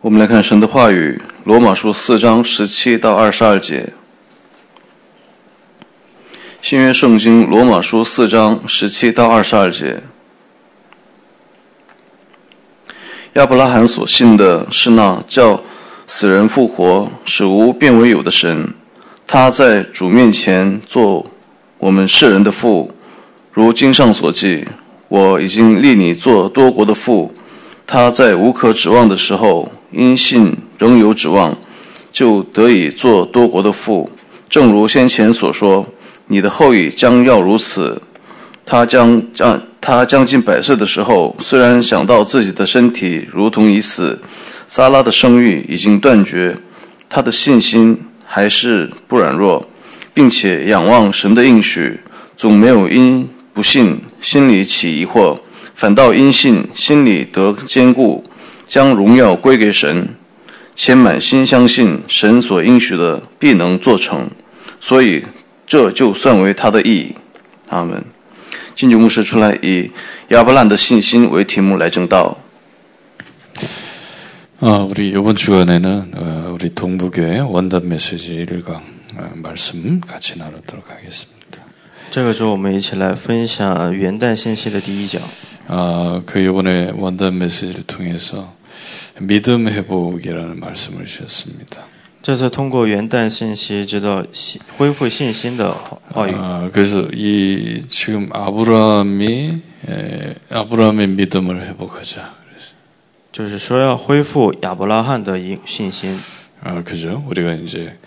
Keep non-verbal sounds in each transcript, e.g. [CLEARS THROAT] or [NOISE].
我们来看神的话语，《罗马书》四章十七到二十二节。新约圣经《罗马书》四章十七到二十二节。亚伯拉罕所信的是那叫死人复活、使无变为有的神。他在主面前做我们世人的父，如经上所记：“我已经立你做多国的父。”他在无可指望的时候，因信仍有指望，就得以做多国的父。正如先前所说：“你的后裔将要如此。”他将将他将近百岁的时候，虽然想到自己的身体如同已死，撒拉的生育已经断绝，他的信心还是不软弱，并且仰望神的应许，总没有因不信心里起疑惑，反倒因信心里得坚固，将荣耀归给神，且满心相信神所应许的必能做成，所以这就算为他的义。阿门。金九牧师出来以亚伯兰的信心为题目来正道。 아, 우리 이번 주간에는 어, 우리 동부교회 원단 메시지 1강 어, 말씀 같이 나누도록 하겠습니다. 这个周我们一起来分享元旦信息的第一讲。 아, 그 이번에 원단 메시지를 통해서 믿음 회복이라는 말씀을 주셨습니다. 这次通过元旦信息，知道信恢复信心的话语。 아, 그래서 이 지금 아브라함이 에, 아브라함의 믿음을 회복하자. 그래서 就是说要恢复亚伯拉罕的信信心。 아, 그죠? 우리가 이제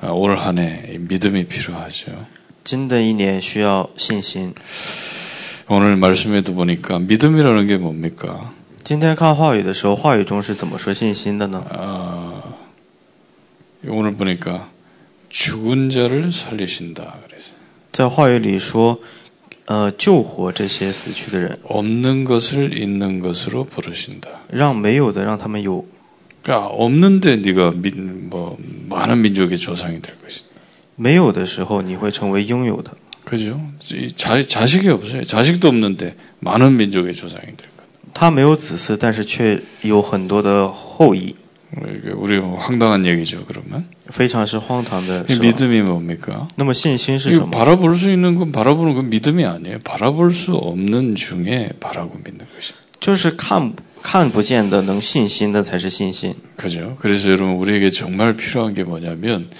아, 올 한해 믿음이 필요하죠. 新的一年需要信心。 오늘 말씀에도 보니까 믿음이라는 게 뭡니까? 今天看话语的时候，话语中是怎么说信心的呢？ 아, 오늘 보니까 죽은 자를 살리신다. 그래서 在话语里说，呃，救活这些死去的人， 없는 것을 있는 것으로 부르신다. 让没有的让他们有， 그러니까 없는데 네가 민, 뭐 많은 민족의 조상이 될 것이다. 没有的时候你会成为拥有的。 그죠? 이 자, 자식이 없어요. 자식도 없는데 많은 민족의 조상이 될 것. 他没有子嗣，但是却有很多的后裔， 이게 우리 뭐 황당한 얘기죠. 그러면 非常是荒唐的 이 是吧。 믿음이 뭡니까? 那么信心是 이거 什么？ 바라볼 수 있는 건 바라보는 건 믿음이 아니에요. 바라볼 수 없는 중에 바라고 믿는 것이. 就是看看不见的能信心的才是信心。 그죠? 그래서 여러분 우리에게 정말 필요한 게 뭐냐면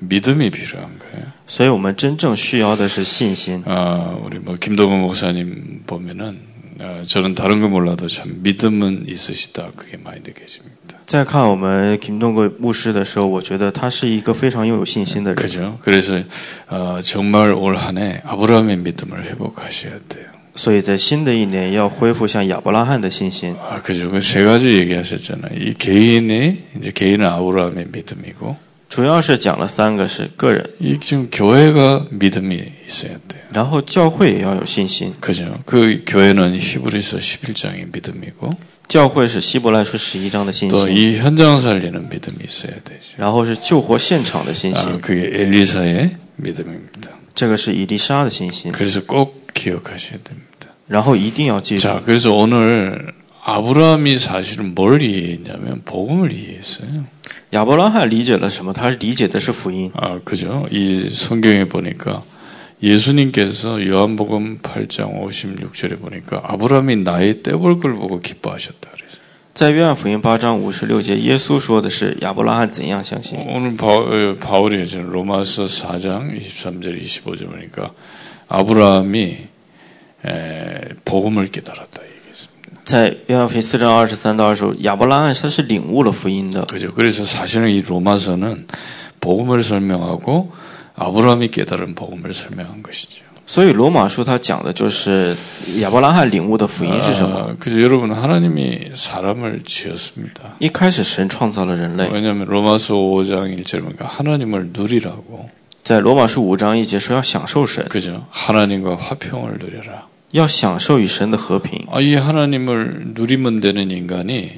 믿음이 필요한 거예요. 所以我们真正需要的是信心。 아, 우리 뭐 김동원 목사님 보면은 아, 저는 다른 거 몰라도 참 믿음은 있으시다. 그게 많이 느껴집니다. 在看我们김동国牧师的时候，我觉得他是一个非常拥有信心的人。 그죠? 그래서 아, 정말 올 한해 아브라함의 믿음을 회복하셔야 돼요. 所以在新的一年要恢复像亚伯拉罕的信心。 아, 그죠? 그 세 가지 얘기하셨잖아요. 이 개인의 이제 개인은 아브라함의 믿음이고 主要是讲了三个是个人， 이 지금 교회가 믿음이 있어야 돼요. 然后教会也要有信心。 그죠? 그 교회는 히브리서 11장의 믿음이고 教会是希伯来书十一章的信 또 心， 이 현장 살리는 믿음이 있어야 되죠. 然后是救活现场的信 아, 心， 그게 엘리사의 믿음입니다. 这个是以利沙的信心， 그래서 꼭 기억하셔야 됩니다. 然后一定要记住。 자, 그래서 오늘 아브라함이 사실은 뭘 이해했냐면 복음을 이해했어요. 亚伯拉罕理解了什么？他理解的是福音。 아, 그죠? 이 성경에 보니까 예수님께서 요한복음 8장 56절에 보니까 아브라함이 나의 떼볼 걸 보고 기뻐하셨다 그래서 在约翰福音八章五十六节，耶稣说的是亚伯拉罕怎样相信。 오늘 바, 어, 바울이 지금 로마서 4장 23절 25절 보니까 아브라함이 에, 복음을 깨달았다 얘기했습니다. 在约翰福音四章二十三到二十五，亚伯拉罕他是领悟了福音的， 그죠? 그래서 사실은 이 로마서는 복음을 설명하고 아브라함이 깨달은 복음을 설명한 것이죠. 所以罗马书他讲的就是亚伯拉罕领悟的福音是什么。 아, 그죠? 여러분 하나님이 사람을 지었습니다. 一开始神创造了人类， 왜냐하면 로마서 5장 1절 보니까 하나님을 누리라고 在罗马书五章一节说要享受神， 그죠? 하나님과 화평을 누려라. 要享受与神的和平。 아, 이 하나님을 누리면 되는 인간이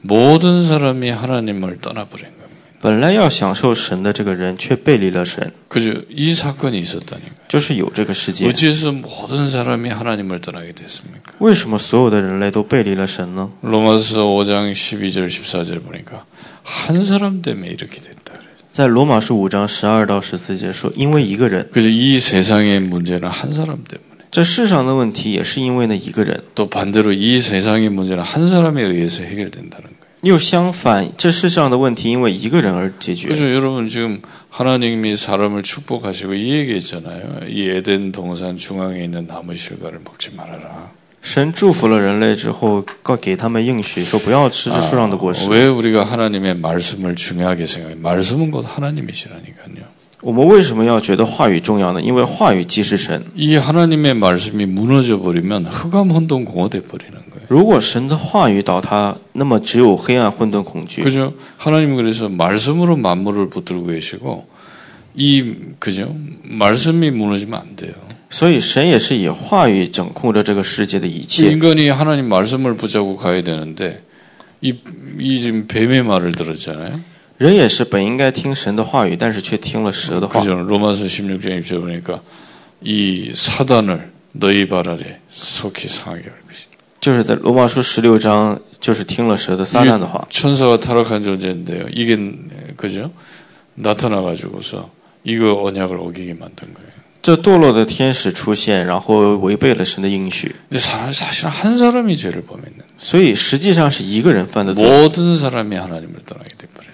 모든 사람이 하나님을 떠나버린 겁니다. 本来要享受神的这个人却背离了神， 그죠? 이 사건이 있었다니까. 就是有这个事件。 어찌해서 모든 사람이 하나님을 떠나게 됐습니까? 为什么所有的人类都背离了神呢？ 로마서 5장 12절 14절 보니까 한 사람 때문에 이렇게 됐다. 그래요. 在罗马书五章十二到十四节说，因为一个人， 그래서 이 세상의 문제는 한 사람 때문에 这世上的问题也是因为那一个人。 또 반대로 이 세상의 문제는 한 사람에 의해서 해결된다는 거예요. 又相反，这世上的问题因为一个人而解决。 그래서 여러분 지금 하나님이 사람을 축복하시고 이 얘기했잖아요. 이 에덴 동산 중앙에 있는 나무 실과를 먹지 말아라. 神祝福了人类之后，告给他们应许说不要吃这树上的果实。 왜 우리가 하나님의 말씀을 중요하게 생각해요? 말씀은 곧 하나님이시라니까요. 我们为什么要觉得话语重要呢？因为话语即是神。 이 하나님의 말씀이 무너져 버리면 흑암 혼돈 공허돼 버리는 거예요. 如果神的话语倒塌，那么只有黑暗、混沌、恐惧。 그죠? 하나님은 그래서 말씀으로 만물을 붙들고 계시고 이 그죠? 말씀이 무너지면 안 돼요. 所以神也是以话语整控着这个世界的一切。 인간이 하나님 말씀을 붙잡고 가야 되는데 이, 이 지금 뱀의 말을 들었잖아요. 人也是本应该听神的话语，但是却听了蛇的话。 그죠? 로마서 16장 1절 보니까 이 사단을 너희 발 아래 속히 상하게 할 것이다. 就是在罗马书十六章，就是听了蛇的撒旦的话。 천사가 타락한 존재인데요. 이게 그죠? 나타나 가지고서 이거 언약을 어기게 만든 거예요. 这堕落的天使出现，然后违背了神的应许， 근데 사람 사실 한 사람이 죄를 범했는. 所以实际上是一个人犯的罪， 모든 사람이 하나님을 떠나게 돼 버렸어요.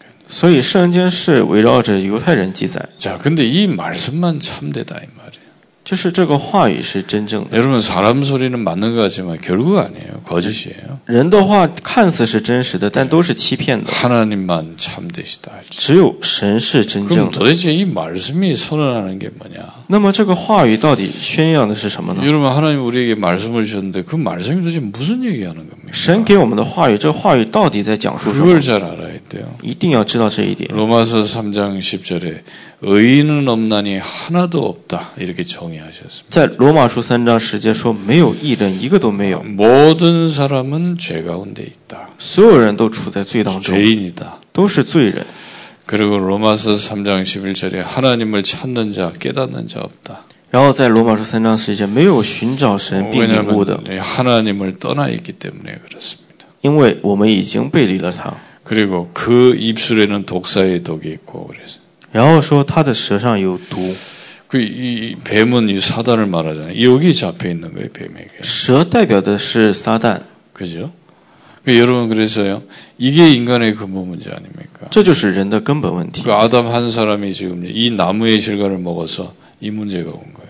所以圣经是围绕着犹太人记载， 자, 근데 이 말씀만 참되다 이 말이에요. 就是这个话语是真正的。 여러분 사람 소리는 맞는 것 같지만 결국 아니에요. 거짓이에요. 人的话看似是真实的，但都是欺骗的。 하나님만 참되시다. 只有神是真 그럼 正的。 도대체 이 말씀이 선언하는 게 뭐냐? 那么这个话语到底宣扬的是什么呢？ 여러분 하나님 우리에게 말씀을 주셨는데 그 말씀이 도대체 무슨 얘기하는 겁니까? 神给我们的话语，这个话语到底在讲述什么 그걸 ？ 잘 알아야 돼요. 一定要知道这一点。 로마서 3장 10절에 의인은 없나니 하나도 없다 이렇게 정의하셨습니다. 在罗马书三章十节说，没有一人，一个都没有， 모든 사람은 죄 가운데 있다. 所有人都处在罪当中， 죄인이다. 都是罪人。 그리고 로마서 3장 11절에 하나님을 찾는 자 깨닫는 자 없다. 然后在罗马书三章十节，没有寻找神并领悟的， 왜냐하면 하나님을 떠나 있기 때문에 그렇습니다. 因为我们已经背离了他。 그리고 그 입술에는 독사의 독이 있고 그래서 然后说他的舌上有毒， 그 이 뱀은 이 사단을 말하잖아요. 여기 잡혀 있는 거예요, 뱀에게. 舌代表的是撒旦， 그죠? 그 여러분 그래서요. 이게 인간의 근본 문제 아닙니까? 这就是人的根本问题 그 。 아담 한 사람이 지금 이 나무의 실과를 먹어서 이 문제가 온 거예요.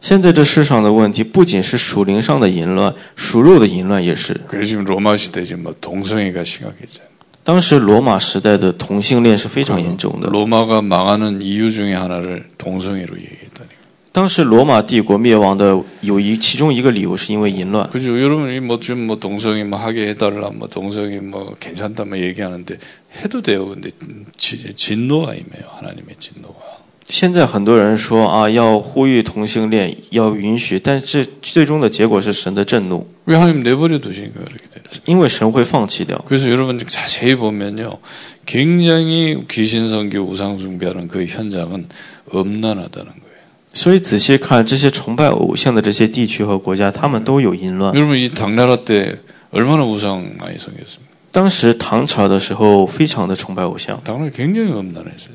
现在这世上的问题，不仅是属灵上的淫乱，属肉的淫乱也是。 그래서 지금 로마 시대 지금 뭐 동성애가 심각했잖아요. 当时罗马时代的同性恋是非常严重的。 로마가 망하는 이유 중에 하나를 동성애로 얘기했다니. 当时罗马帝国灭亡的有一其中一个理由是因为淫乱。 그죠? 여러분이 뭐 지금 뭐 동성이 뭐 하게 해달라, 뭐 동성이 뭐 괜찮다, 뭐 얘기하는데 해도 돼요. 근데 지- 진노가 임해요. 하나님의 진노가. 现在很多人说啊，要呼吁同性恋，要允许，但是最终的结果是神的震怒， 왜 하나님 내버려 두시니까 그렇게 되는 거예요. 因为神会放弃掉。 그래서 여러분 자세히 보면요. 굉장히 귀신성교 우상숭배하는 그 현장은 엄난하다는 거예요. 所以仔细看这些崇拜偶像的这些地区和国家，他们都有淫乱。 여러분 이 당나라 때 얼마나 우상 많이 섬겼습니까? 当时唐朝的时候，非常的崇拜偶像， 당나라 굉장히 엄난했어요.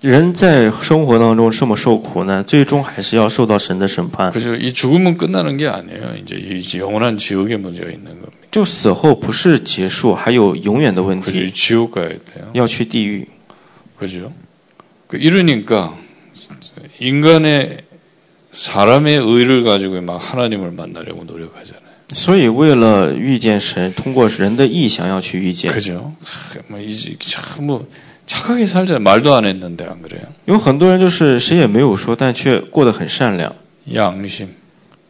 人在生活当中这么受苦难，最终还是要受到神的审判。 그죠? 이 죽음은 끝나는 게 아니에요. 이제 이 영원한 지옥의 문제가 있는 겁니다. 就死后不是结束，还有永远的问 그죠? 题， 이 지옥 가야 돼요. 要去地狱。 그죠? 그 이러니까 인간의 사람의 의를 가지고 막 하나님을 만나려고 노력하잖아요. 所以为了遇见神，通过人的意想要去遇见。 그죠? 하, 뭐 이제 참뭐 착하게 살자 말도 안 했는데 안 그래요? 有很多人就是谁也没有说，但却过得很善良， 양심.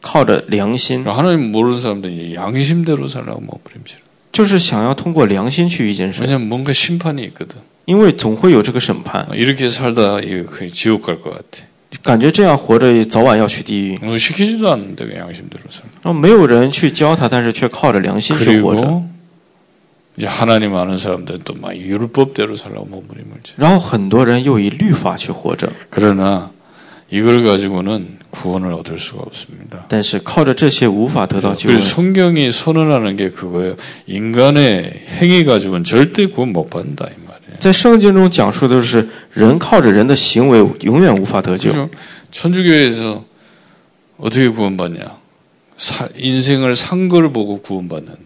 靠着良心， 하나님 모르는 사람들이 양심대로 살라고 몸부림치는. 就是想要通过良心去遇见神， 왜냐면 뭔가 심판이 있거든. 因为总会有这个审判， 이렇게 살다 이거 그냥 지옥 갈 것 같아. 感觉这样活着早晚要去地狱。 뭐 시키지도 않는데 그냥 양심대로 살아. 然后没有人去教他，但是却靠着良心去活着。 그리고 이제 하나님 아는 사람들 또막 율법대로 살라고 몸부림을쳐. 然后很多人又以律法去活着， 그러나 이걸 가지고는 구원을 얻을 수가 없습니다. 但是靠着这些无法得到救 그래서 恩。 성경이 선언하는 게 그거예요. 인간의 행위 가지고는 절대 구원 못 받는다 이 말이에요. 在圣经中讲述的是人靠着人的行为永远无法得救。 그죠? 천주교에서 어떻게 구원받냐? 사- 인생을 산 걸 보고 구원받는데.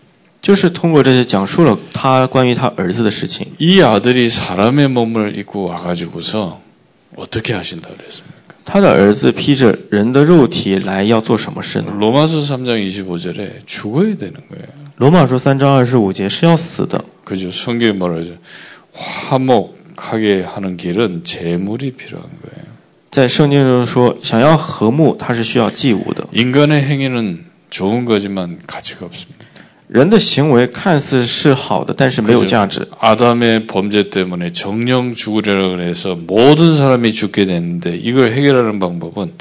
就是通过这些讲述了他关于他儿子的事情。 이 아들이 사람의 몸을 입고 와가지고서 어떻게 하신다 그랬습니까? 他的儿子披着人的肉体来，要做什么事呢？ 로마서 3장 25절에 죽어야 되는 거예요. 罗马书三章二十五节是要死的。 그죠? 성경에 뭐라 하죠? 화목하게 하는 길은 재물이 필요한 거예요. 在圣经中说，想要和睦，他是需要祭物的。 인간의 행위는 좋은 거지만 가치가 없습니다. 人的行为看似是好的，但是没有价值。 아담의 범죄 때문에 정령 죽으려고 해서 모든 사람이 죽게 됐는데 이걸 해결하는 방법은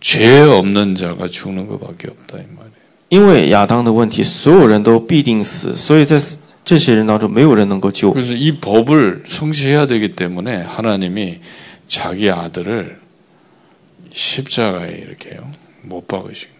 죄 없는 자가 죽는 것밖에 없다 이 말이에요. 因为亚当的问题，所有人都必定死，所以在这些人当中，没有人能够救。 그래서 이 법을 성취해야 되기 때문에 하나님이 자기 아들을 십자가에 이렇게요 못 박으신 거예요.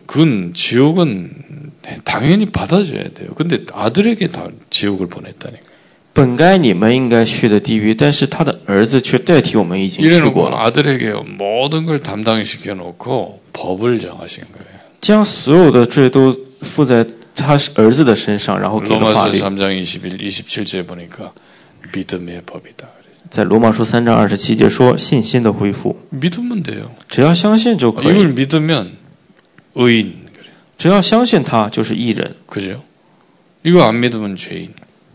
그건 지옥은 당연히 받아줘야 돼요. 근데 아들에게 다 지옥을 보냈다니까. 本该你们应该去的地狱，但是他的儿子却代替我们已经去 이래놓고 过了， 아들에게 모든 걸 담당시켜 놓고 법을 정하신 거예요. 将所有的罪都负在他儿子的身上，然后给了法 로마서 律。 3장 21, 27제 보니까 믿음의 법이다. 在罗马书三章二十七节说信心的恢复， 믿으면 돼요. 只要相信就可以， 이걸 믿으면 의인. 그래. 只要相信他就是义人， 그죠? 이거 안 믿으면 죄인.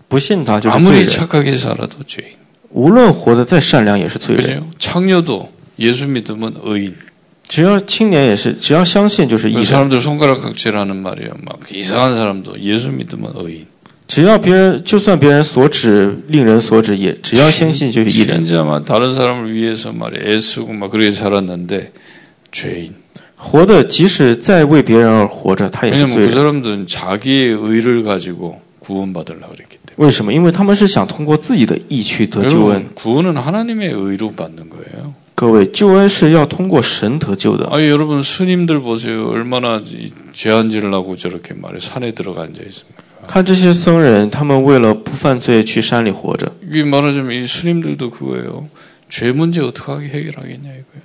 不信他就是罪 아무리 人。 착하게 살아도 죄인. 无论活得再善良也是罪人。 그죠? 창녀도 예수 믿으면 의인. 只要青年也是，只要相信就是义 그 人。 사람들 손가락 각질하는 말이에요. 막 이상한 사람도 예수 믿으면 의인. 只要别人，就算别人所指令人所指，也只要相信就是义人。 진짜 막 다른 사람을 위해서 말이야 애쓰고 막 그렇게 살았는데 죄인. 活的即使再为别人而活着，他也是 왜냐면 罪 그 人。 사람들은 자기의 의를 가지고 구원받으려고 그랬기 때문에. 为什么？因为他们是想通过自己的义去得救恩。 여러분, 구원은 하나님의 의로 받는 거예요. 各位，救恩是要通过神得救的。 아, 여러분 스님들 보세요. 얼마나 이 죄한질을 하고 저렇게 말해 산에 들어가 앉아 있습니까? 看这些僧人，他们为了不犯罪去山里活着， 이게 말하자면 이 스님들도 그거예요. 죄 문제 어떻게 하게 해결하겠냐 이거예요.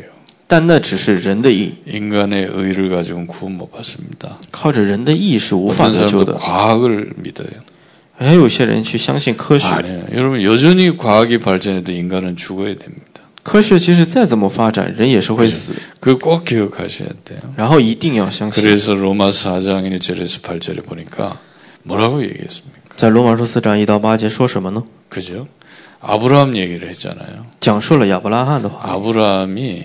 但那只是人的义， 인간의 의를 가지고는 구원 못 받습니다. 靠着人的义是无法 어떤 得救 사람도 的。 과학을 믿어요. 还有些人去相信科学， 아니에요. 여러분 여전히 과학이 발전해도 인간은 죽어야 됩니다. 科学即使再怎么发展，人也是会死。 그걸 꼭 기억하셔야 돼요. 然后一定要相信。 그래서 로마 4장 1절에서 8절에 보니까 뭐라고 얘기했습니까? 在罗马书四章一到八节说什么呢？ 그죠? 아브라함 얘기를 했잖아요. 讲述了亚伯拉罕的话， 아브라함이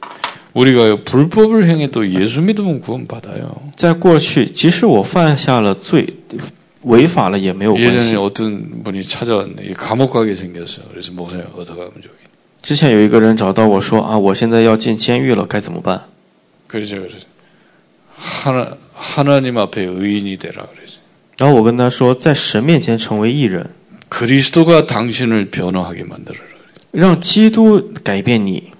과거에 우리가 불법을 행해도 예수 믿으면 구원받아요. 在过去，即使我犯下了罪，违法了也没有关 예전에 系。 어떤 분이 찾아왔네. 이 감옥 가게 생겼어요. 그래서 목사님 어떻게 하면 좋겠냐. 之前有一个人找到我说啊，我现在要进监狱了，该怎么办？ 그래서 그래서 하나 하나님 앞에 의인이 되라 그래서 然后我跟他说，在神面前成为义人， 그리스도가 당신을 변화하게 만들어라. 让基督改变你。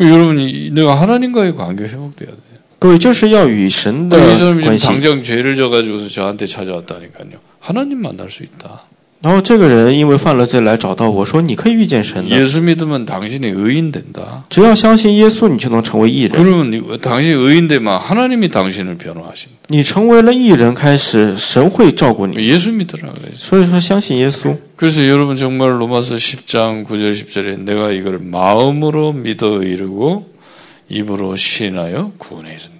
여러분이 내가 하나님과의 관계 회복돼야 돼. 各位，就是要与神的 이 사람이 지금 关系。 당장 죄를 져가지고서 저한테 찾아왔다니까요. 하나님 만날 수 있다. 然后这个人因为犯了罪来找到我说，你可以遇见神的， 예수 믿으면 당신이 의인 된다. 只要相信耶稣，你就能成为义人。 그러면 이- 당신이 의인 되면 하나님이 당신을 변화하신다. 你成为了义人，开始神会照顾你。 예수 믿으라 그래서. 所以说，相信耶稣。 그래서 여러분 정말 로마서 10장 9절 10절에 내가 이걸 마음으로 믿어 이르고 입으로 시인하여 구원에 이른다.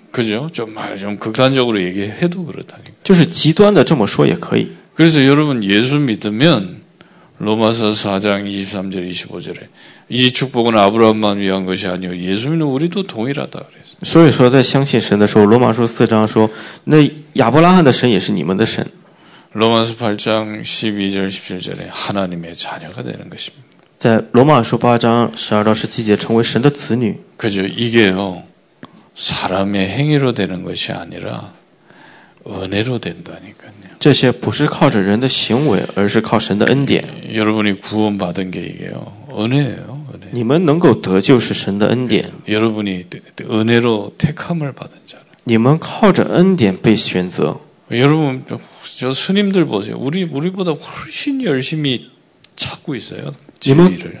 그죠? 좀 말 좀 극단적으로 얘기해도 그렇다니까. 就是极端的这么说也可以。 그래서 여러분 예수 믿으면 로마서 4장 23절 25절에 이 축복은 아브라함만 위한 것이 아니요 예수 믿는 우리도 동일하다 그랬어요. 所以说，在相信神的时候，罗马书四章说，那亚伯拉罕的神也是你们的神。 로마서 8장 12절 17절에 하나님의 자녀가 되는 것입니다. 在罗马书八章十二到十七节，成为神的子女， 그죠? 이게요 사람의 행위로 되는 것이 아니라 은혜로 된다니까요. 这些不是靠着人的行为，而是靠神的恩典。 여러분이 구원받은 게 이게요 은혜예요, 은혜. 你们能够得救是神的恩典， 여러분이 은혜로 택함을 받은 자라. 你们靠着恩典被选择。 여러분 저 스님들 보세요. 우리 우리보다 훨씬 열심히 찾고 있어요. 진리를.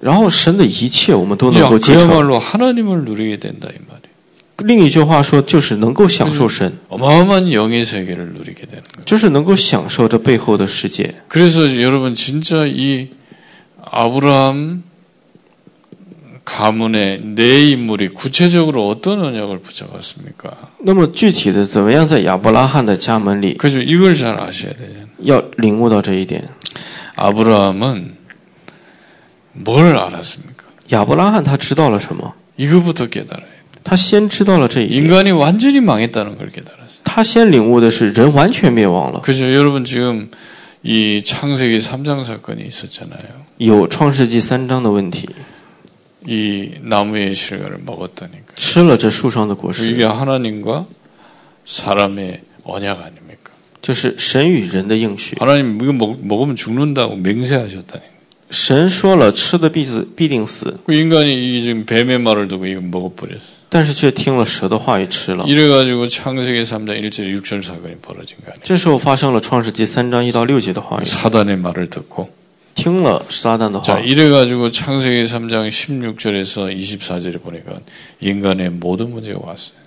然后神的一切我们都能 야, 够继承。 그야말로 하나님을 누리게 된다 이 말이에요. 另一句话说，就是能够享受神， 어마어마한 영의 세계를 누리게 되는 거예요. 就是能够享受这背后的世界。 그래서 여러분 진짜 이 아브라함 가문의 내 인물이 구체적으로 어떤 언약을 붙잡았습니까? 那么具体的，怎么样在亚伯拉罕的家门里 그죠? 이걸 잘 아셔야 되잖아요. 要领悟到这一点？ 아브라함은 뭘 알았습니까? 亚伯拉罕他知道了什么？ 이거부터 깨달아요. 他先知道了这一点， 인간이 완전히 망했다는 걸 깨달았어요. 他先领悟的是人完全灭亡了。 그죠? 여러분 지금 이 창세기 3장 사건이 있었잖아요. 有创世纪三章的问题， 이 나무의 실과를 먹었다니까. 吃了这树上的果实， 이게 하나님과 사람의 언약 아닙니까? 就是神与人的应许。 하나님 이거 먹, 먹으면 죽는다고 맹세하셨다니까. 神说了，吃的必死，必定死， 그 인간이 이 지금 뱀의 말을 듣고 이거 먹어버렸어. 但是却听了蛇的话语吃了。 이래가지고 창세기 3장 1절 6절 사건이 벌어진 거 아니에요. 这时候发生了创世纪三章一到六节的话语， 사단의 말을 듣고 听了撒旦的 자 话， 이래가지고 창세기 3장 16절에서 24절에 보니까 인간의 모든 문제가 왔어요.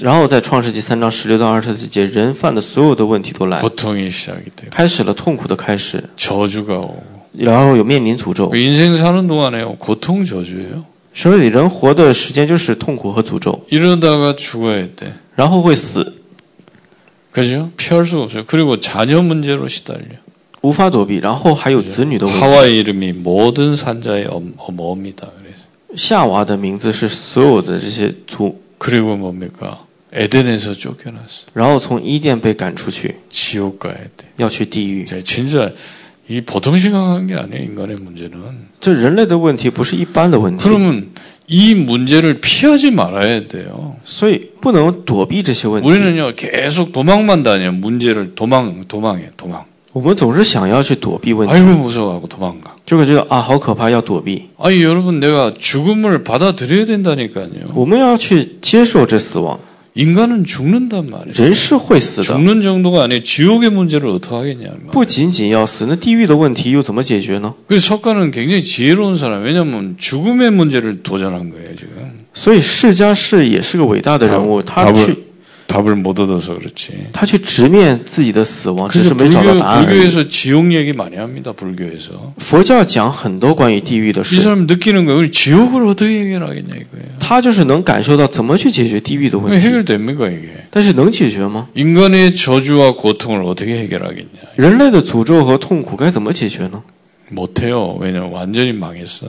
然后在创世纪三章十六到二十四节，人犯的所有的问题都来， 고통이 시작이 돼요. 开始了痛苦的开始， 저주가 오고 然后有面临诅咒 그 ， 인생 사는 동안에 고통 저주예요. 所以人活的时间就是痛苦和诅咒， 이러다가 죽어야 돼. 然后会死， 그죠? 피할 수가 없어요. 그리고 자녀 문제로 시달려. 无法躲避，然后还有子女的问题。 하와의 이름이 모든 산자의 엄, 어머입니다. 그래서 夏娃的名字是所有的这些族， 그리고 뭡니까? 에덴에서 쫓겨났어. 然后从伊甸被赶出去， 지옥 가야 돼. 要去地狱。 자, 진짜 이 보통 심각한 게 아니에요. 인간의 문제는. 这人类的问题不是一般的问题， 그러면 이 문제를 피하지 말아야 돼요. 所以不能躲避这些问题。 우리는요 계속 도망만 다녀요. 문제를 도망 도망해 도망. 我们总是想要去躲避问题， 아이고 무서워하고 도망가. 就会觉得啊，好可怕，要躲避。 아니 여러분 내가 죽음을 받아들여야 된다니까요. 我们要去接受这死亡， 인간은 죽는단 말이에요. 人是会死的， 죽는 정도가 아니에요. 지옥의 문제를 어떻게 하겠냐면. 不仅仅要死，那地狱的问题又怎么解决呢？ 그 석가는 굉장히 지혜로운 사람. 왜냐하면 죽음의 문제를 도전한 거예요 지금. 所以释迦氏也是个伟大的人物，他 답을 去 답을 못 얻어서 그렇지. 他去直面自己的死亡，只 그래서 是没找到 불교, 答案而已。 불교에서 지옥 얘기 많이 합니다. 불교에서. 佛教讲很多关于地狱的 이 事， 사람 느끼는 거예요. 우리 지옥을 어떻게 해결하겠냐 이거예요. 他就是能感受到怎么去解决地狱的问 왜 题， 해결됩니까 이게? 但是能解决吗？ 인간의 저주와 고통을 어떻게 해결하겠냐? 人类的诅咒和痛苦该怎么解决呢？ 못해요. 왜냐면 완전히 망했어.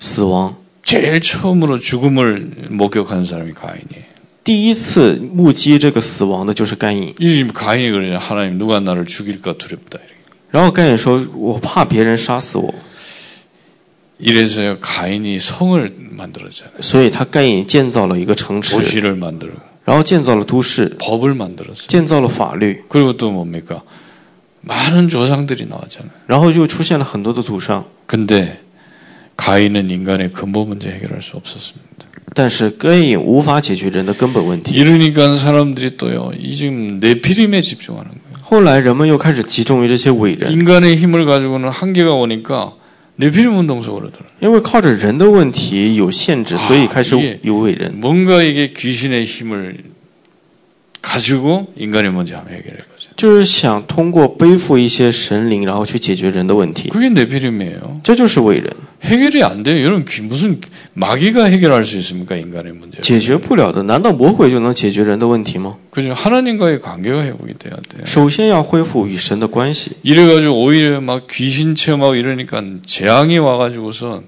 死亡。 제일 처음으로 죽음을 목격한 사람이 가인이에요. 第一次目击这个死亡的就是盖隐。 이 가인이 그러잖아. 하나님 누가 나를 죽일까 두렵다. 이렇게. 然后盖隐说：“我怕别人杀死我， 이래서요 가인이 성을 만들었잖아요. 所以他盖隐建造了一个城池， 도시를 만들고 然后建造了都市， 법을 만들었어요. 建造了法律， 그리고 또 뭡니까? 많은 조상들이 나왔잖아요. 然后就出现了很多的祖上。 근데 가인은 인간의 근본 문제 해결할 수 없었습니다. 但是该隐无法解决人的根本问题。 이러니까 사람들이 또요, 이 지금 네피림에 집중하는 거예요. 后来人们又开始集中于这些伟人， 인간의 힘을 가지고는 한계가 오니까 네피림 운동 속으로 들어. 因为靠着人的问题有限制，所以开始 이게 有伟人。 뭔가 이게 귀신의 힘을 가지고 인간이 먼저 하면 해결해 보죠. 就是想通过背负一些神灵，然后去解决人的问题， 그게 네피림이에요. 这就是伟人。 해결이 안 돼요. 여러분 귀- 무슨 마귀가 해결할 수 있습니까 인간의 문제? 解决不了的，难道魔鬼就能解决人的问题吗？ 그죠? 하나님과의 관계가 회복이 돼야 돼요. 首先要恢复与神的关系。 이래가지고 오히려 막 귀신 체험하고 이러니까 재앙이 와가지고서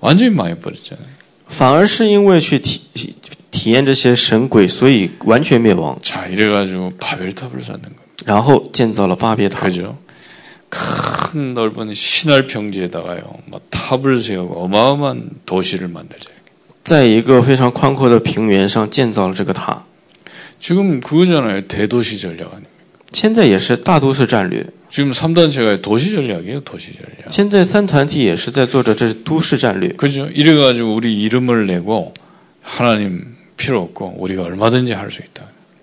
완전히 망해버렸잖아요. 反而是因为去体体验这些神鬼，所以完全灭亡， 자 이래가지고 바벨탑을 쌓는 겁니다. 然后建造了巴别塔。 그죠? 큰 넓은 신할 평지에다가요, 막 탑을 세우고 어마어마한 도시를 만들자. 在一个非常宽阔的平原上建造了这个塔， 지금 그거잖아요. 대도시 전략 아닙니까? 现在也是大都市战略。 지금 3단체가 도시 전략이에요. 도시 전략. 现在三团体也是在做着这都市战略。 그죠? 이래가지고 우리 이름을 내고 하나님 필요 없고 우리가 얼마든지 할 수 있다.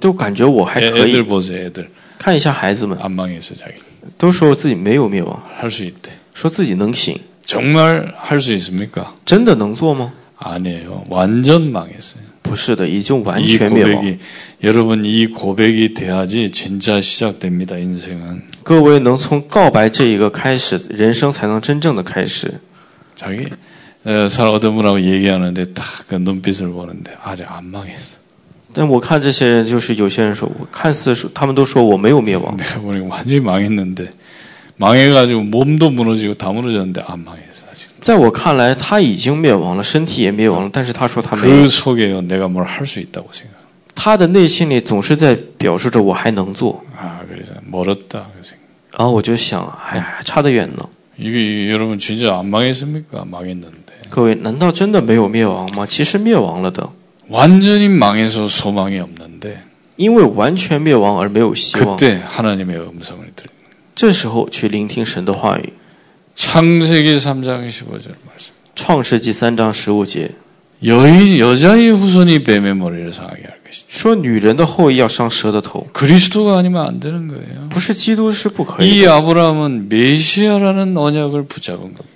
都感觉我还 애, 可以 애들 。 보세요. 애들 看一下孩子们， 안 망했어. 자기 都说自己没有灭亡， 할 수 있대. 说自己能行， 정말 할 수 있습니까? 真的能做吗？ 아니에요. 완전 망했어요. 不是的，已经完 이 全灭亡。 고백이 여러분 이 고백이 돼야지 진짜 시작됩니다. 인생은 各位能从告白这一个开始，人生才能真正的开始。 자기 어, 사람 어떤 분하고 얘기하는데 딱 그 눈빛을 보는데 아직 안 망했어. 但我看这些人，就是有些人说，我看似说他们都说我没有灭亡， 내가 보니까 완전히 망했는데 망해가지고 몸도 무너지고 다 무너졌는데 안 망했어 아직. 在我看来他已经灭亡了，身体也灭亡了，但是他说他没有 그 。 속에요 내가 뭘 할 수 있다고 생각. 他的内心里总是在表示着我还能做， 아 그래서 멀었다 그 생각. 然后我就想，还还差得远呢。 이게 여러분 진짜 안 망했습니까? 망했는데 各位，难道真的没有灭亡吗？其实灭亡了的， 완전히 망해서 소망이 없는데 因为完全灭亡而没有希望。 그때 하나님의 음성을 들. 这时候去聆听神的话语。 창세기 3장 15절 말씀. 创世纪三章十五节 여인 여자의 후손이 뱀의 머리를 상하게 할 것이다. 说，女人的后裔要伤蛇的头， 그리스도가 아니면 안 되는 거예요. 不是基督是不可以 이 的。 아브라함은 메시아라는 언약을 붙잡은 겁니다.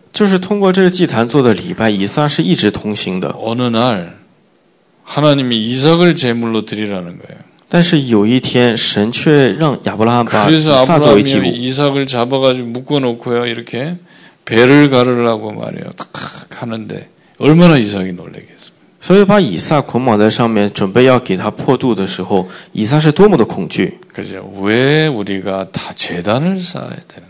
就是通过这个祭坛做的礼拜，以撒是一直同行的。 어느 날 하나님이 이삭을 제물로 드리라는 거예요. 但是有一天，神却让亚伯拉罕把以 그래서 撒作为祭 아브라함이 物， 이삭을 잡아가지고 묶어놓고요. 이렇게 배를 가르려고 말이에요. 탁 하는데 얼마나 이삭이 놀래겠어요. 所以把以撒捆绑在上面，准备要给他破肚的时候，以撒是多么的恐惧。 그죠? 왜 우리가 다 재단을 쌓아야 되는가?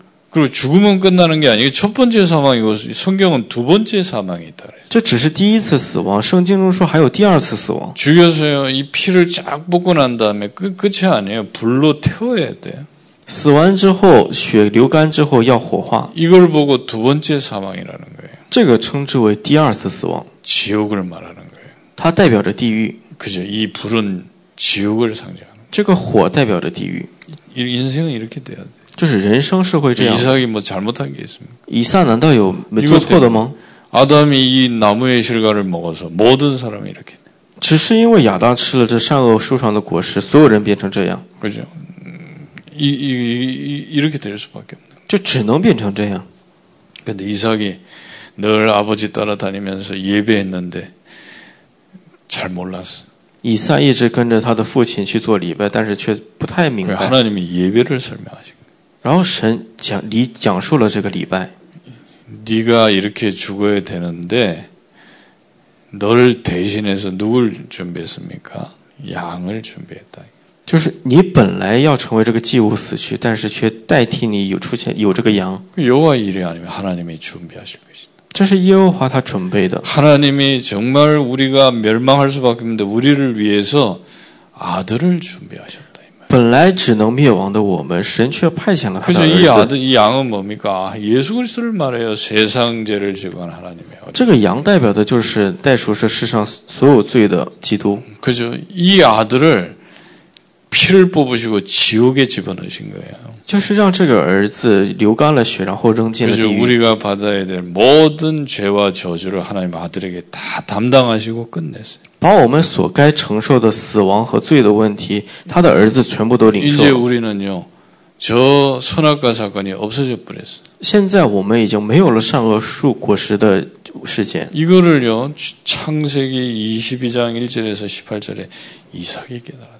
그리고 죽음은 끝나는 게 아니고 첫 번째 사망이고 성경은 두 번째 사망이 있다 그래요. 这只是第一次死亡，圣经中说还有第二次死亡。 죽여서요 이 피를 쫙 볶고 난 다음에 끝 끝이 아니에요. 불로 태워야 돼요. 死完之后，血流干之后要火化， 이걸 보고 두 번째 사망이라는 거예요. 这个称之为第二次死亡， 지옥을 말하는 거예요. 它代表着地狱。 그죠? 이 불은 지옥을 상징하는. 这个火代表着地狱， 이- 인생은 이렇게 돼야 돼. 就是人生是会这样。 이삭이 뭐 잘못한 게 있습니까? 以撒难道有没做错的吗？ 아담이 이 나무의 실과를 먹어서 모든 사람이 이렇게 돼. 只是因为亚当吃了这善恶树上的果实，所有人变成这样， 그죠? 음, 이, 이, 이, 이렇게 될 수밖에 없는. 就只能变成这样。 근데 이삭이 늘 아버지 따라다니면서 예배했는데 잘 몰랐어. 以撒一直跟着他的父亲去做礼拜，但是却不太明 그 白。 하나님이 예배를 설명하신 거예요. 然后神讲礼讲述了这个礼拜， 네가 이렇게 죽어야 되는데 너를 대신해서 누굴 준비했습니까? 양을 준비했다. 就是你本来要成为这个祭物死去，但是却代替你有出现有这个羊， 그 여호와 일이 아니면 하나님이 준비하실 것이다. 这是耶和华他准备的。 하나님이 정말 우리가 멸망할 수밖에 없는데 우리를 위해서 아들을 준비하셨다. 이 말. 本来只能灭亡的我们，神却派遣了他的 그래서 이 儿子。 아들, 이 양은 뭡니까? 아, 예수 그리스도를 말해요. 세상 죄를 지고 한 하나님의 아들. 这个羊代表的就是代赎是世上所有罪的基督， 그죠? 이 아들을 피를 뽑으시고 지옥에 집어넣으신 거예요. 就是让这个儿子流干了血，然后扔进了 그죠? 地狱。 우리가 받아야 될 모든 죄와 저주를 하나님 아들에게 다 담당하시고 끝냈어요. 把我们所该承受的死亡和罪的问题，他的儿子全部都领受 이제 了。 우리는요, 저 선악과 사건이 없어져 버렸어요. 现在我们已经没有了善恶树果实的事件， 이거를요, 창세기 22장 1절에서 18절에 이삭이 깨달았다.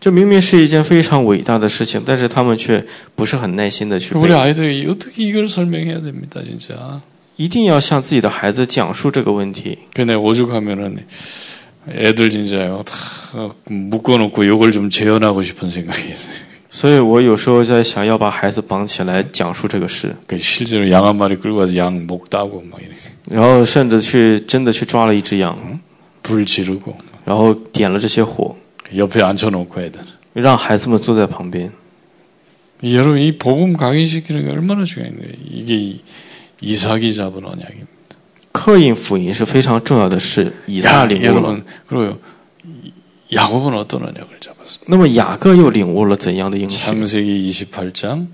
这明明是一件非常伟大的事情，但是他们却不是很耐心的去 우리 背。 아이들이 어떻게 이걸 설명해야 됩니다, 진짜. 一定要向自己的孩子讲述这个问题。 근데 오죽하면은 애들 진짜요. 다 묶어놓고 요걸 좀 재현하고 싶은 생각이 있어요. 所以我有时候在想要把孩子绑起来讲述这个事， 그 실제로 양 한 마리 끌고 가서 양 목 따고 막 이렇게 然后甚至去真的去抓了一只羊， 불 지르고 然后点了这些火， 옆에 앉혀놓고 애들. 让孩子们坐在旁边。 이 여러분 이 복음 각인시키는 게 얼마나 중요한 거예요. 이게 이, 이삭이 잡은 언약입니다. 刻印福音是非常重要的事，以撒 야, 领悟了。 여러분 그리고 야곱은 어떤 언약을 잡았습니까? 那么雅各又领悟了怎样的应许？ 창세기 28장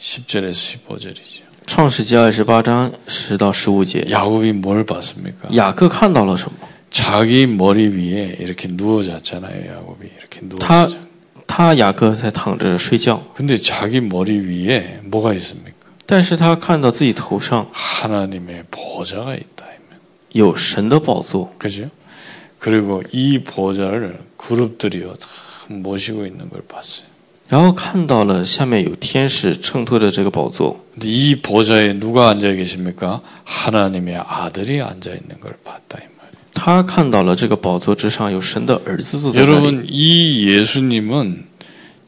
10절에서 15절이죠. 创世纪二十八章十到十五节， 야곱이 뭘 봤습니까? 雅各看到了什么？ 자기 머리 위에 이렇게 누워 잤잖아요. 야곱이 이렇게 누워 다- 잤他雅各在躺着睡觉， 근데 자기 머리 위에 뭐가 있습니까? 但是他看到自己头上 하나님의 보좌가 있다. 有神的宝座， 그죠? 그리고 이 보좌를 그룹들이요 다 모시고 있는 걸 봤어요. 然后看到了下面有天使衬托着这个宝座， 근데 이 보좌에 누가 앉아 계십니까? 하나님의 아들이 앉아 있는 걸 봤다 이 말이에요. 他看到了这个宝座之上有神的儿子坐在那里。 여러분 이 예수님은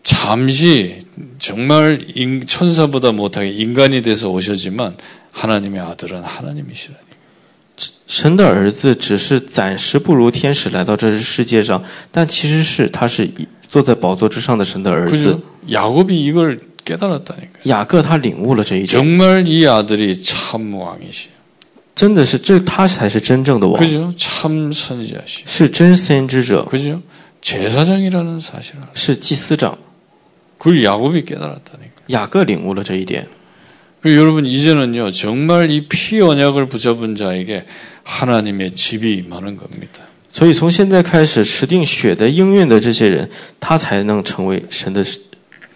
잠시 정말 인- 천사보다 못하게 인간이 돼서 오셨지만 하나님의 아들은 하나님이시라니. 神的儿子只是暂时不如天使来到这世界上，但其实是他是坐在宝座之上的神的儿子 그죠? 。 야곱이 이걸 깨달았다니까. 雅各他领悟了这一点， 정말 이 아들이 참 왕이시. 真的是这他才是真正的王， 그죠? 참 선지자시. 是真先知者， 그죠? 제사장이라는 사실을. 알아요. 是祭司长。 그걸 야곱이 깨달았다니까. 雅各领悟了这一点， 그 여러분 이제는요 정말 이 피 언약을 붙잡은 자에게 하나님의 집이 임하는 겁니다. 所以从现在开始，持定血的应运的这些人，他才能成为神的。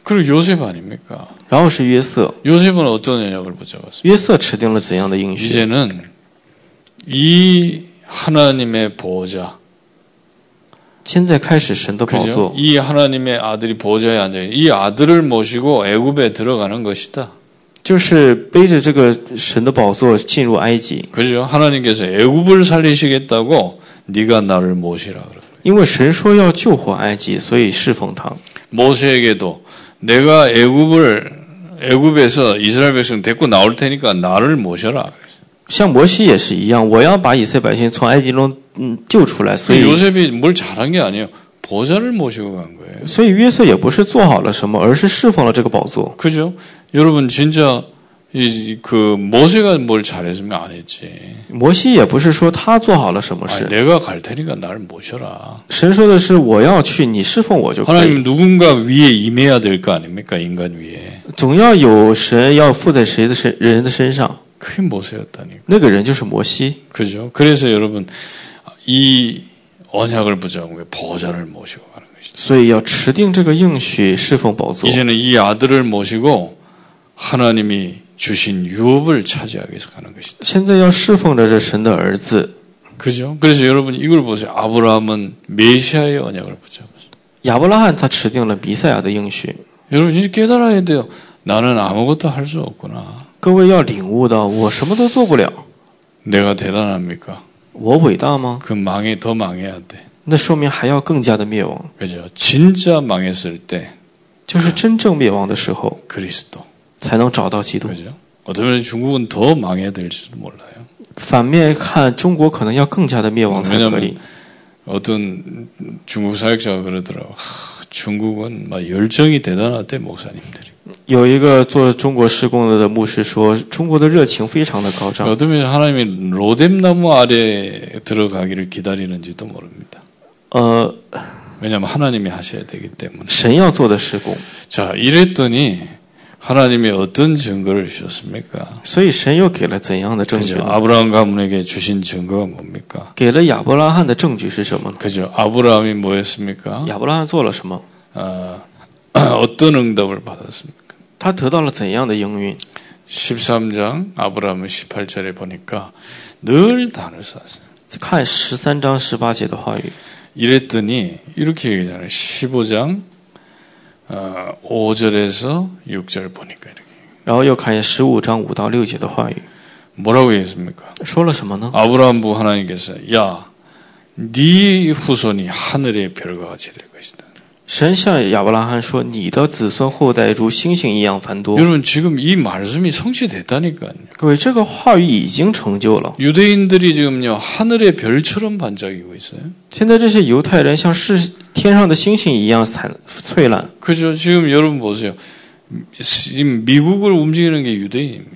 그리고 요셉 아닙니까? 然后是约瑟， 요셉은 어떤 언약을 붙잡았어요? 约瑟持定了怎样的应许？ 이제는 이 하나님의 보호자, 现在开始神的宝 그죠? 座， 이 하나님의 아들이 보호자에 앉아 있는 이 아들을 모시고 애굽에 들어가는 것이다. 就是背着这个神的宝座进入埃及， 그죠? 하나님께서 애굽을 살리시겠다고 네가 나를 모시라 그래. 因 因为神说要救活埃及，所以侍奉他。 모세에게도 내가 애굽을 애굽에서 이스라엘 백성 데리고 나올 테니까 나를 모셔라. 像摩西也是一样，我要把以色列百姓从埃及中嗯救出来，所以 요셉이 뭘 잘한 게 아니에요. 보좌를 모시고 간 거예요. 所以约瑟也不是做好了什么，而是侍奉了这个宝座。 그죠? 여러분 진짜 이 그 모세가 뭘 잘했으면 안 했지. 摩西也不是说他做好了什么 아니, 事， 내가 갈 테니까 나를 모셔라. 神说的是我要去，你侍奉我就可以。 하나님 누군가 위에 임해야 될 거 아닙니까? 인간 위에. 总要有神要附在谁的身人的身上， 그게 모세였다니까. 那个人就是摩西。 그죠? 그래서 여러분 이 언약을 붙잡고 보좌를 모시고 가는 것이죠. 所以要持定这个应许，侍奉宝座。 이제는 이 아들을 모시고 하나님이 주신 유업을 차지하기 위해서 가는 것이다. 现在要侍奉着这神的儿子 그죠? 그래서 여러분 이걸 보세요. 아브라함은 메시아의 언약을 붙잡았어요. 亚伯拉罕，他持定了弥赛亚的应许。 여러분 이제 깨달아야 돼요. 나는 아무것도 할 수 없구나. 各位要领悟到，我什么都做不了， 내가 대단합니까? 我伟大吗？ 그 망해 더 망해야 돼. 那说明还要更加的灭亡。 그죠? 진짜 망했을 때 就是真正灭亡的时候， 그리스도. 才能找到基督。 그죠? 어쩌면 중국은 더 망해야 될지도 몰라요. 反面看，中国可能要更加的灭亡才合理。 어떤 중국 사역자가 그러더라고. 하, 중국은 막 열정이 대단하대 목사님들이. 有一个做中国施工的牧师说，中国的热情非常的高涨。 어쩌면 하나님이 로뎀나무 아래 들어가기를 기다리는지도 모릅니다. 呃， 왜냐하면 하나님이 하셔야 되기 때문에. 神要做的施工， 자, 이랬더니 하나님이 어떤 증거를 주셨습니까? 所以神又给了怎样的证据 그죠? 呢？ 아브라함 가문에게 주신 증거가 뭡니까? 给了亚伯拉罕的证据是什么呢？ 그죠? 아브라함이 뭐였습니까? 亚伯拉罕做了什么？ 어, [CLEARS THROAT] 어떤 응답을 받았습니까? 他得到了怎样的应允？ 13장 아브라함은 18절에 보니까 늘 단을 쌓았어요. 看十三章十八节的话语， 이랬더니 이렇게 얘기잖아요. 15장 어, 5절에서 6절 보니까 이렇게 然后又看十五章五到六节的话语， 뭐라고 했습니까? 说了什么呢？ 아브라함 부 하나님께서 야, 네 후손이 하늘의 별과 같이 될 것이다. 神向亚伯拉罕说：“你的子孙后代如星星一样繁多。 여러분 지금 이 말씀이 성취됐다니까요. ”各位，这个话语已经成就了。 유대인들이 지금요 하늘의 별처럼 반짝이고 있어요. 现在这些犹太人像是天上的星星一样灿翠烂。 그죠? 지금 여러분 보세요. 지금 미국을 움직이는 게 유대인입니다.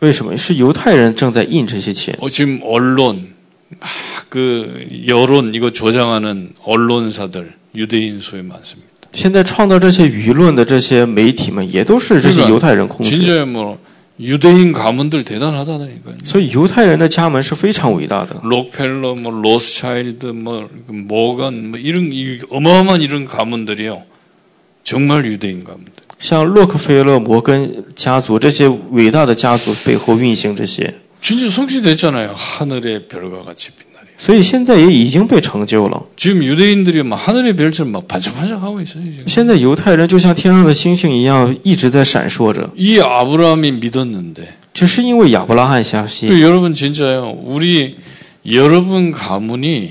为什么？是犹太人正在印这些钱。 어, 지금 언론 막 그 여론 이거 조장하는 언론사들 유대인 수에 많습니다. 现在创造这些舆论的这些媒体们，也都是这些犹太人控制的。 진짜 뭐 유대인 가문들 대단하다니까요. 所以犹太人的家门是非常伟大的。 록펠러, 뭐 로스차일드, 뭐 모건, 뭐 이런 이 어마어마한 이런 가문들이요. 정말 유대인 가문들. 像洛克菲勒、摩根家族这些伟大的家族背后运行这些， 진짜 성취됐잖아요. 하늘의 별과 같이 빛나리. 所以现在也已经被成就了。 지금 유대인들이 막 하늘의 별처럼 막 반짝반짝하고 있어요. 지금. 现在犹太人就像天上的星星一样，一直在闪烁着， 이 아브라함이 믿었는데 就是因为亚伯拉罕相信。 그 여러분 진짜요. 우리 여러분 가문이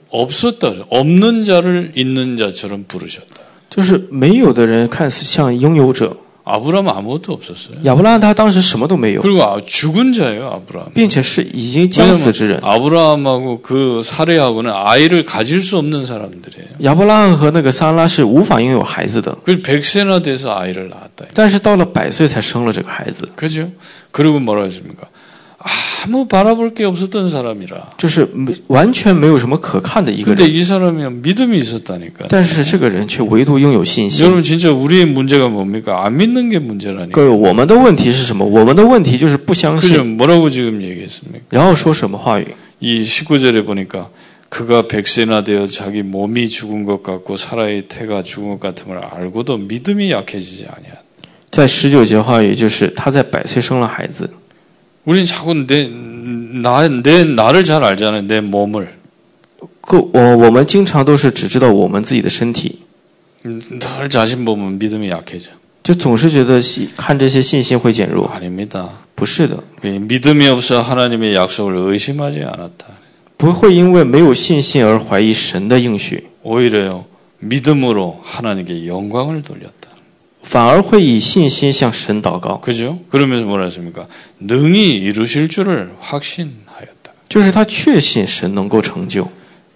없었다. 없는 자를 있는 자처럼 부르셨다. 就是没有的人看似像拥有者。 아브라함 아무것도 없었어요. 亚伯拉罕他当时什么都没有， 그리고 아- 죽은 자예요, 아브라함. 并且是已经将死之 왜냐면 人。 아브라함하고 그 사례하고는 아이를 가질 수 없는 사람들이에요. 亚伯拉罕和那个撒拉是无法拥有孩子的， 그 백세나 돼서 아이를 낳았다. 但是到了百岁才生了这个孩子， 그죠? 그리고 뭐라 했습니까? 아무 바라볼 게 없었던 사람이라. 就是没完全没有什么可看的一个 근데 人， 이 사람이 믿음이 있었다니까. 但是这个人却唯独拥有信心。 여러분 진짜 우리의 문제가 뭡니까? 안 믿는 게 문제라니까. 各位，我们的问题是什么？我们的问题就是不相 그죠? 信， 뭐라고 지금 얘기했습니까? 然后说什么话语？ 이 19절에 보니까 그가 백세나 되어 자기 몸이 죽은 것 같고 사라의 태가 죽은 것 같음을 알고도 믿음이 약해지지 아니야. 在十九节话语就是他在百岁生了孩子。 우린 자꾸 내, 나, 내, 나를 잘 알잖아요. 내 몸을. 个我我们经常都是只知道我们自己的身体， 늘 자신 보면 믿음이 약해져. 就总是觉得信看这些信心会减弱。 아닙니다. 不是的， 그 믿음이 없어 하나님의 약속을 의심하지 않았다. 不会因为没有信心而怀疑神的应许， 오히려 믿음으로 하나님께 영광을 돌렸다. 反而会以信心向神祷告。 그죠? 그러면서 뭐라 했습니까? 능히 이루실 줄을 확신하였다. 就是他确信神能够成就。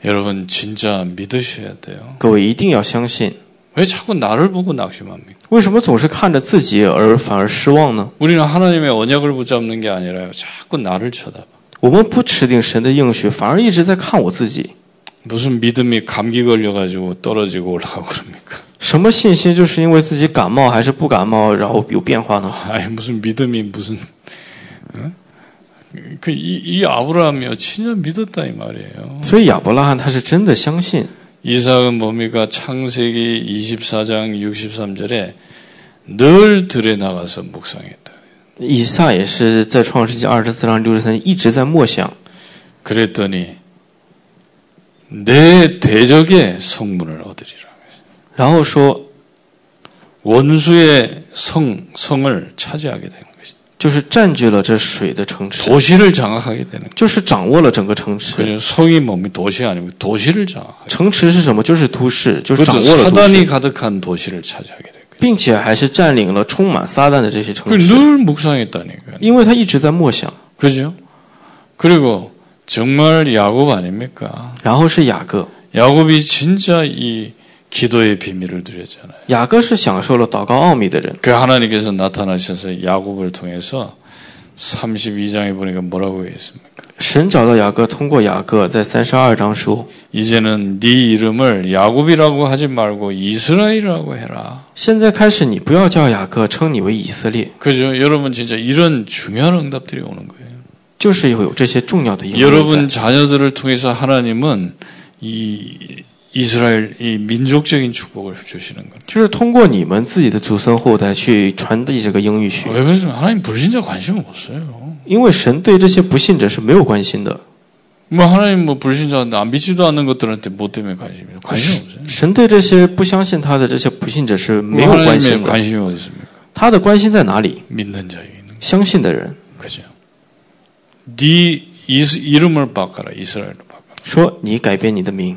여러분 진짜 믿으셔야 돼요. 各位一定要相信。 왜 자꾸 나를 보고 낙심합니까? 为什么总是看着自己而反而失望呢？ 우리는 하나님의 언약을 붙잡는 게 아니라요. 자꾸 나를 쳐다봐. 我们不持定神的应许，反而一直在看我自己。 무슨 믿음이 감기 걸려가지고 떨어지고 올라가고 그럽니까? 什么信心就是因为自己感冒还是不感冒，然后有变化呢？ 아니 무슨 믿음이 무슨 [LAUGHS] 어? 그이 이 아브라함이요 진짜 믿었다 이 말이에요. 所以亚伯拉罕他是真的相信。 이삭은 뭡니까? 창세기 24장 63절에 늘 들에 나가서 묵상했다. 以撒也是在创世纪二十四章六十三一直在默想， 그랬더니 내 대적의 성문을 얻으리라. 然后说 원수의 성 성을 차지하게 되는 것이다. 就是占据了这水的城池， 도시를 장악하게 되는. 就是掌握了整个城池。 그죠? 성이 뭡니까? 도시 아니고 도시를 장악하게. 城池是什么？就是都市，就是掌 그것도 握了都 사단이 市， 가득한 도시를 차지하게 되고. 并且还是占领了充满撒旦的这些城池， 그늘 묵상했다니까. 因为他一直在默想。 그죠? 그리고 정말 야곱 아닙니까? 然后是雅各， 야곱이 진짜 이 기도의 비밀을 누렸잖아요. 雅各是享受了祷告奥秘的人。 그 하나님께서 나타나셔서 야곱을 통해서 32장에 보니까 뭐라고 했습니까? 神找到雅各，通过雅各在三十二章说 이제는 네 이름을 야곱이라고 하지 말고 이스라엘이라고 해라. ：“现在开始，你不要叫雅各，称你为以色列。 그죠? 여러분 진짜 이런 중요한 응답들이 오는 거예요. ”就是有这些重要的应用 여러분 在。 자녀들을 통해서 하나님은 이 이스라엘 이 민족적인 축복을 주시는 거예요. 就是通过你们自己的祖孙后代去传递这个应允许， 왜 그러냐면 하나님 불신자 관심 없어요. 因为神对这些不信者是没有关心的。 뭐 하나님 뭐 불신자 안 믿지도 않는 것들한테 뭐 때문에 관심이에요? 관심 없어요. 神对这些不相信他的这些不信者是没 뭐 有关 하나님의 心的。 관심이 어디 있습니까? 他的关心在哪里？ 믿는 자에게 있는 거. 相信的人 그죠? 네 이스- 이름을 바꿔라 이스라엘로 바꿔라. 说：“你改变你的名。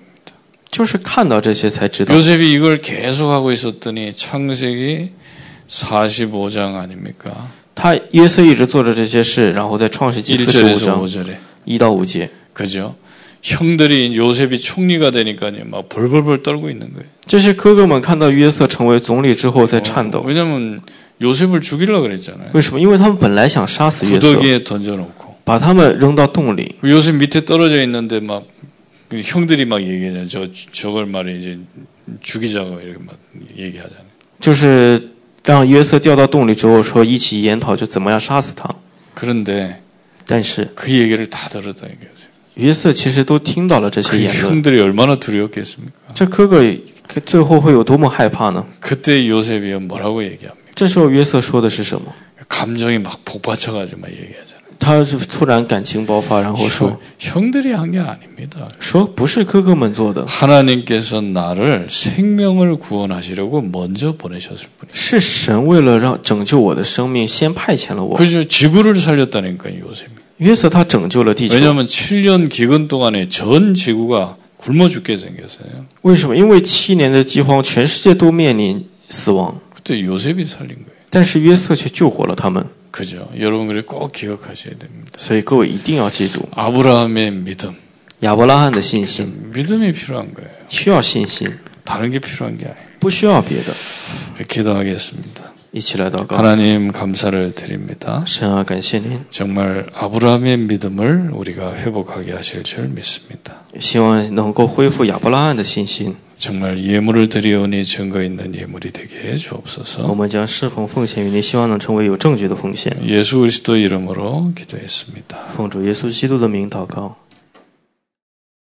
就是看到这些才知道。 요셉이 이걸 계속 하고 있었더니 창세기 45장 아닙니까? 他约瑟一直做着这些事，然后在创世纪四十五 1절에서 章 5절에 一到五节， 그죠? 형들이 요셉이 총리가 되니까요 막 벌벌벌 떨고 있는 거예요. 这些哥哥们看到约瑟成为总理之后在颤抖。 왜냐면 요셉을 죽이려고 그랬잖아요. 为什么？因为他们本来想杀死约瑟， 구더기에 던져놓고 把他们扔到洞里。 그 요셉 밑에 떨어져 있는데 막 형들이 막 얘기하잖아요. 저 저걸 말이 이제 죽이자고 이렇게 막 얘기하잖아요. 就是让约瑟掉到洞里之后，说一起研讨就怎么样杀死他。 그런데 但是 그 얘기를 다 들었다 이거죠. 约瑟其实都听到了这些 그 言论， 형들이 얼마나 두려웠겠습니까? 这哥哥最后会有多么害怕呢？ 그때 요셉이 뭐라고 얘기합니까? 这时候约瑟说的是什么？ 감정이 막 복받쳐가지고 막 얘기하잖아요. 他是突然感情爆发，然后说 형, 형들이 한 게 아닙니다. 说不是哥哥们做的， 하나님께서 나를 생명을 구원하시려고 먼저 보내셨을 뿐이에요. 是神为了让拯救我的生命，先派遣了我。 그죠? 지구를 살렸다니까요, 요셉이. 约瑟他拯救了地球， 왜냐하면 7년 기근 동안에 전 지구가 굶어 죽게 생겼어요. 为什么？因为七年的饥荒，全世界都面临死亡， 그때 요셉이 살린 거예요. 但是约瑟却救活了他们。 그죠? 여러분 그래 꼭 기억하셔야 됩니다. 所以各位一定要记住， 아브라함의 믿음, 亚伯拉罕的信心 믿음이 필요한 거예요. 需要信心， 다른 게 필요한 게 아니에요. 不需要别的。 기도하겠습니다. 一起来祷告， 하나님 감사를 드립니다. 神啊，感谢您， 정말 아브라함의 믿음을 우리가 회복하게 하실 줄 믿습니다. 希望能够恢复亚伯拉罕的信心。 정말 예물을 드리오니 증거 있는 예물이 되게 해 주옵소서. 예수 그리스도 이름으로 기도했습니다.